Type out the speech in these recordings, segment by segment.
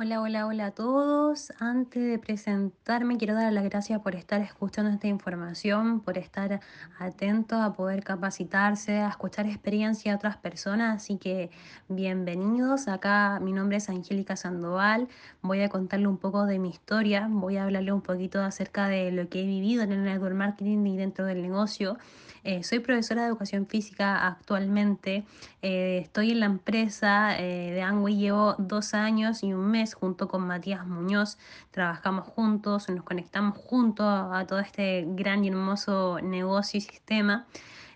Hola, hola, hola a todos. Antes de presentarme, quiero dar las gracias por estar escuchando esta información, por estar atentos a poder capacitarse, a escuchar experiencia de otras personas. Así que bienvenidos. Acá mi nombre es Angélica Sandoval. Voy a contarle un poco de mi historia. Voy a hablarle un poquito acerca de lo que he vivido en el network marketing y dentro del negocio. Eh, soy profesora de educación física actualmente. Eh, estoy en la empresa eh, de Angway, llevo dos años y un mes junto con Matías Muñoz. Trabajamos juntos, nos conectamos juntos a, todo este gran y hermoso negocio y sistema.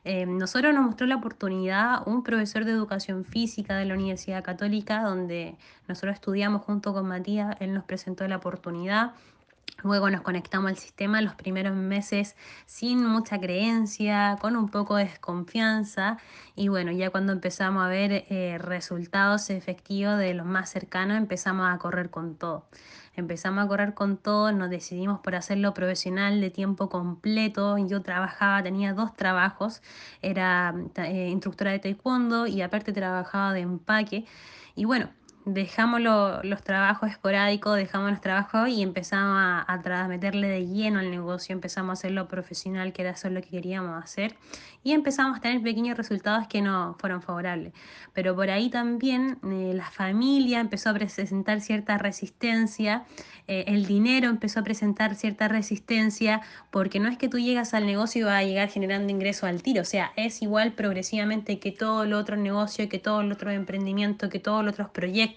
Eh, nosotros nos mostró la oportunidad un profesor de educación física de la Universidad Católica, donde nosotros estudiamos junto con Matías, él nos presentó la oportunidad Luego nos conectamos al sistema los primeros meses sin mucha creencia, con un poco de desconfianza y bueno, ya cuando empezamos a ver eh, resultados efectivos de los más cercanos, empezamos a correr con todo. Empezamos a correr con todo, nos decidimos por hacerlo profesional de tiempo completo. Yo trabajaba, tenía dos trabajos, era eh, instructora de taekwondo y aparte trabajaba de empaque. Y bueno, dejamos lo, los trabajos esporádicos, dejamos los trabajos y empezamos a, a, meterle de lleno al negocio, empezamos a hacerlo profesional, que era eso lo que queríamos hacer, y empezamos a tener pequeños resultados que no fueron favorables. Pero por ahí también eh, la familia empezó a presentar cierta resistencia, eh, el dinero empezó a presentar cierta resistencia, porque no es que tú llegas al negocio y vas a llegar generando ingresos al tiro, o sea, es igual progresivamente que todo el otro negocio, que todo el otro emprendimiento, que todos los otros proyectos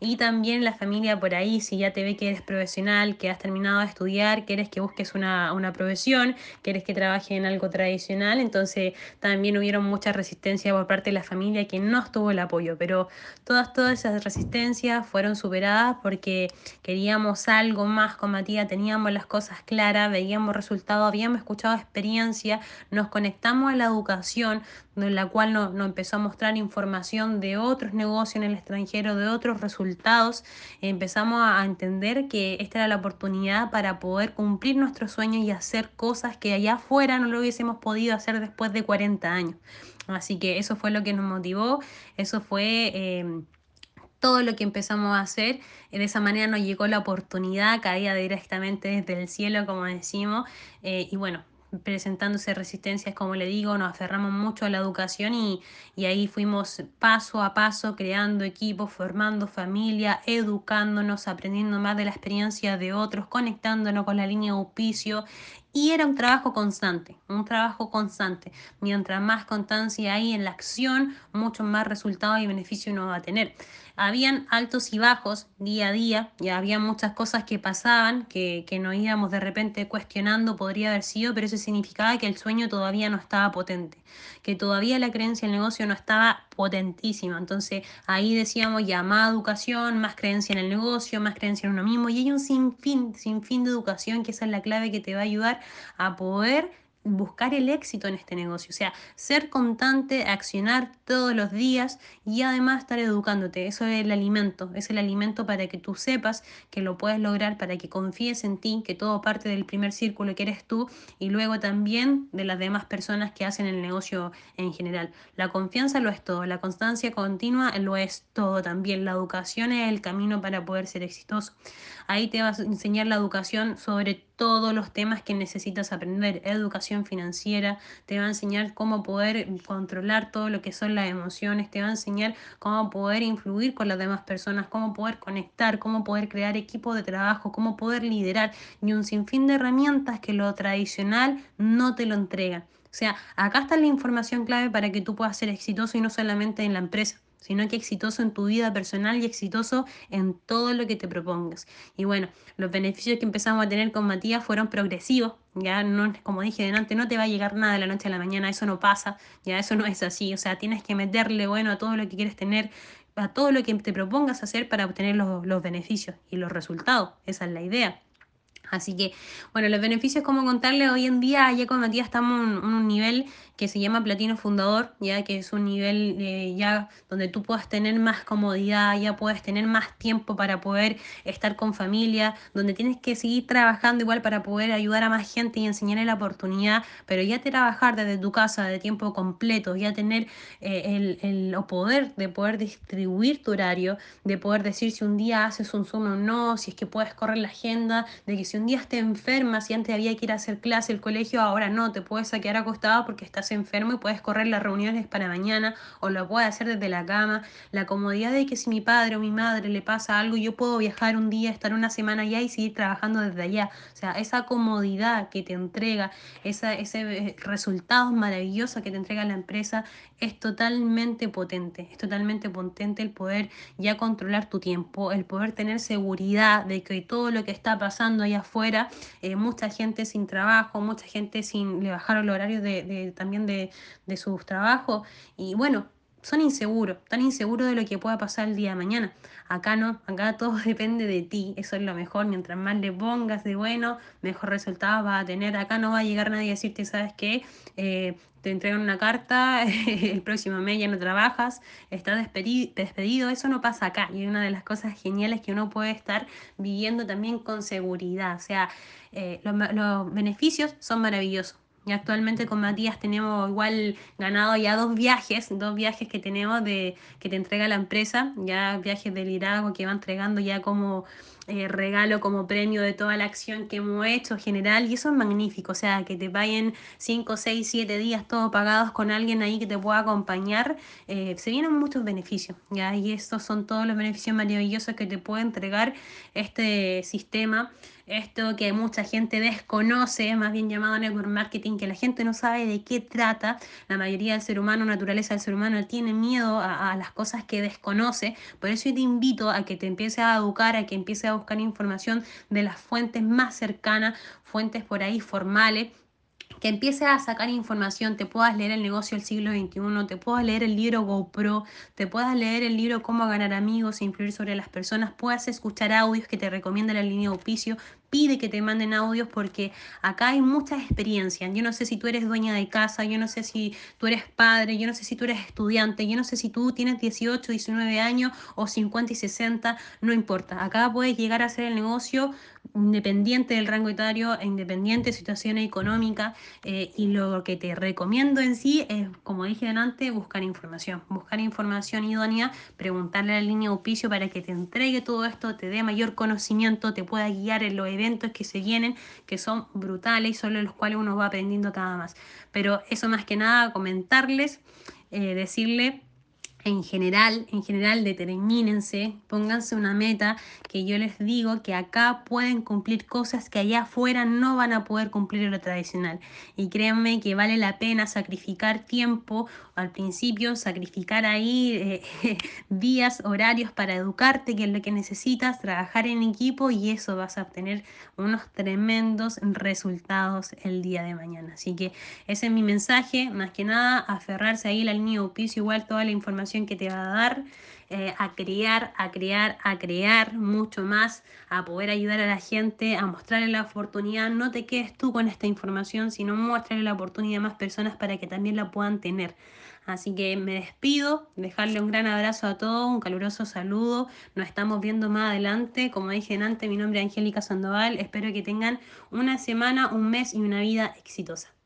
y también la familia por ahí, si ya te ve que eres profesional, que has terminado de estudiar, quieres que busques una, una profesión, quieres que trabaje en algo tradicional, entonces también hubieron mucha resistencia por parte de la familia que no estuvo el apoyo, pero todas, todas esas resistencias fueron superadas porque queríamos algo más con Matías, teníamos las cosas claras, veíamos resultados, habíamos escuchado experiencia, nos conectamos a la educación, en la cual nos, nos empezó a mostrar información de otros negocios en el extranjero, de otros resultados, empezamos a entender que esta era la oportunidad para poder cumplir nuestros sueños y hacer cosas que allá afuera no lo hubiésemos podido hacer después de 40 años. Así que eso fue lo que nos motivó, eso fue... Eh, todo lo que empezamos a hacer. De esa manera nos llegó la oportunidad, caía directamente desde el cielo, como decimos. Eh, y bueno, presentándose resistencias, como le digo, nos aferramos mucho a la educación y, y ahí fuimos paso a paso creando equipos, formando familia, educándonos, aprendiendo más de la experiencia de otros, conectándonos con la línea de auspicio y era un trabajo constante, un trabajo constante. Mientras más constancia hay en la acción, mucho más resultados y beneficio uno va a tener. Habían altos y bajos día a día, ya había muchas cosas que pasaban, que, que nos íbamos de repente cuestionando, podría haber sido, pero eso significaba que el sueño todavía no estaba potente, que todavía la creencia en el negocio no estaba potentísima. Entonces ahí decíamos ya más educación, más creencia en el negocio, más creencia en uno mismo y hay un sinfín, sinfín de educación que esa es la clave que te va a ayudar a poder buscar el éxito en este negocio, o sea, ser constante, accionar todos los días y además estar educándote. Eso es el alimento, es el alimento para que tú sepas que lo puedes lograr, para que confíes en ti, que todo parte del primer círculo que eres tú y luego también de las demás personas que hacen el negocio en general. La confianza lo es todo, la constancia continua lo es todo también. La educación es el camino para poder ser exitoso. Ahí te vas a enseñar la educación sobre todos los temas que necesitas aprender. Educación financiera, te va a enseñar cómo poder controlar todo lo que son las emociones, te va a enseñar cómo poder influir con las demás personas, cómo poder conectar, cómo poder crear equipos de trabajo, cómo poder liderar y un sinfín de herramientas que lo tradicional no te lo entrega. O sea, acá está la información clave para que tú puedas ser exitoso y no solamente en la empresa sino que exitoso en tu vida personal y exitoso en todo lo que te propongas. Y bueno, los beneficios que empezamos a tener con Matías fueron progresivos, ya no, como dije delante, no te va a llegar nada de la noche a la mañana, eso no pasa, ya eso no es así, o sea, tienes que meterle bueno a todo lo que quieres tener, a todo lo que te propongas hacer para obtener los, los beneficios y los resultados, esa es la idea. Así que, bueno, los beneficios, como contarles, hoy en día ya con Matías estamos en un nivel que se llama Platino Fundador, ya que es un nivel eh, ya donde tú puedas tener más comodidad, ya puedes tener más tiempo para poder estar con familia, donde tienes que seguir trabajando igual para poder ayudar a más gente y enseñarle la oportunidad, pero ya trabajar desde tu casa de tiempo completo, ya tener eh, el, el poder de poder distribuir tu horario, de poder decir si un día haces un Zoom o no, si es que puedes correr la agenda, de que si un día te enfermas, si antes había que ir a hacer clase el colegio, ahora no, te puedes quedar acostado porque estás enfermo y puedes correr las reuniones para mañana o lo puedes hacer desde la cama. La comodidad de que si mi padre o mi madre le pasa algo, yo puedo viajar un día, estar una semana allá y seguir trabajando desde allá. O sea, esa comodidad que te entrega, esa, ese eh, resultado maravilloso que te entrega la empresa es totalmente potente. Es totalmente potente el poder ya controlar tu tiempo, el poder tener seguridad de que todo lo que está pasando allá eh, mucha gente sin trabajo, mucha gente sin le bajaron los horarios de, también de, de sus trabajos. Y bueno, son inseguros, tan inseguros de lo que pueda pasar el día de mañana. Acá no, acá todo depende de ti, eso es lo mejor. Mientras más le pongas de bueno, mejor resultado vas a tener. Acá no va a llegar nadie a decirte, ¿sabes qué? Eh, te entregan una carta, el próximo mes ya no trabajas, estás despedido, eso no pasa acá. Y una de las cosas geniales que uno puede estar viviendo también con seguridad. O sea, eh, los beneficios son maravillosos y actualmente con Matías tenemos igual ganado ya dos viajes, dos viajes que tenemos de que te entrega la empresa, ya viajes de liderazgo que va entregando ya como eh, regalo, como premio de toda la acción que hemos hecho general. Y eso es magnífico, o sea, que te vayan 5, 6, 7 días todos pagados con alguien ahí que te pueda acompañar. Eh, se vienen muchos beneficios, ¿ya? Y estos son todos los beneficios maravillosos que te puede entregar este sistema esto que mucha gente desconoce, más bien llamado network marketing, que la gente no sabe de qué trata. La mayoría del ser humano, naturaleza del ser humano, tiene miedo a, las cosas que desconoce. Por eso yo te invito a que te empieces a educar, a que empieces a buscar información de las fuentes más cercanas, fuentes por ahí formales que empieces a sacar información, te puedas leer el negocio del siglo XXI, te puedas leer el libro GoPro, te puedas leer el libro Cómo ganar amigos e influir sobre las personas, puedas escuchar audios que te recomienda la línea de auspicio, pide que te manden audios porque acá hay muchas experiencias. Yo no sé si tú eres dueña de casa, yo no sé si tú eres padre, yo no sé si tú eres estudiante, yo no sé si tú tienes 18, 19 años o 50 y 60, no importa. Acá puedes llegar a hacer el negocio independiente del rango etario, e independiente de situación económica eh, y lo que te recomiendo en sí es, como dije antes, buscar información, buscar información idónea, preguntarle a la línea de auspicio para que te entregue todo esto, te dé mayor conocimiento, te pueda guiar en los eventos que se vienen, que son brutales y sobre los cuales uno va aprendiendo cada más. Pero eso más que nada, comentarles, eh, decirle en general, en general, determínense, pónganse una meta que yo les digo que acá pueden cumplir cosas que allá afuera no van a poder cumplir lo tradicional. Y créanme que vale la pena sacrificar tiempo al principio, sacrificar ahí eh, días, horarios para educarte, que es lo que necesitas, trabajar en equipo y eso vas a obtener unos tremendos resultados el día de mañana. Así que ese es mi mensaje, más que nada, aferrarse ahí la línea de igual toda la que te va a dar, eh, a crear, a crear, a crear mucho más, a poder ayudar a la gente, a mostrarle la oportunidad. No te quedes tú con esta información, sino muéstrale la oportunidad a más personas para que también la puedan tener. Así que me despido, dejarle un gran abrazo a todos, un caluroso saludo. Nos estamos viendo más adelante. Como dije antes, mi nombre es Angélica Sandoval. Espero que tengan una semana, un mes y una vida exitosa.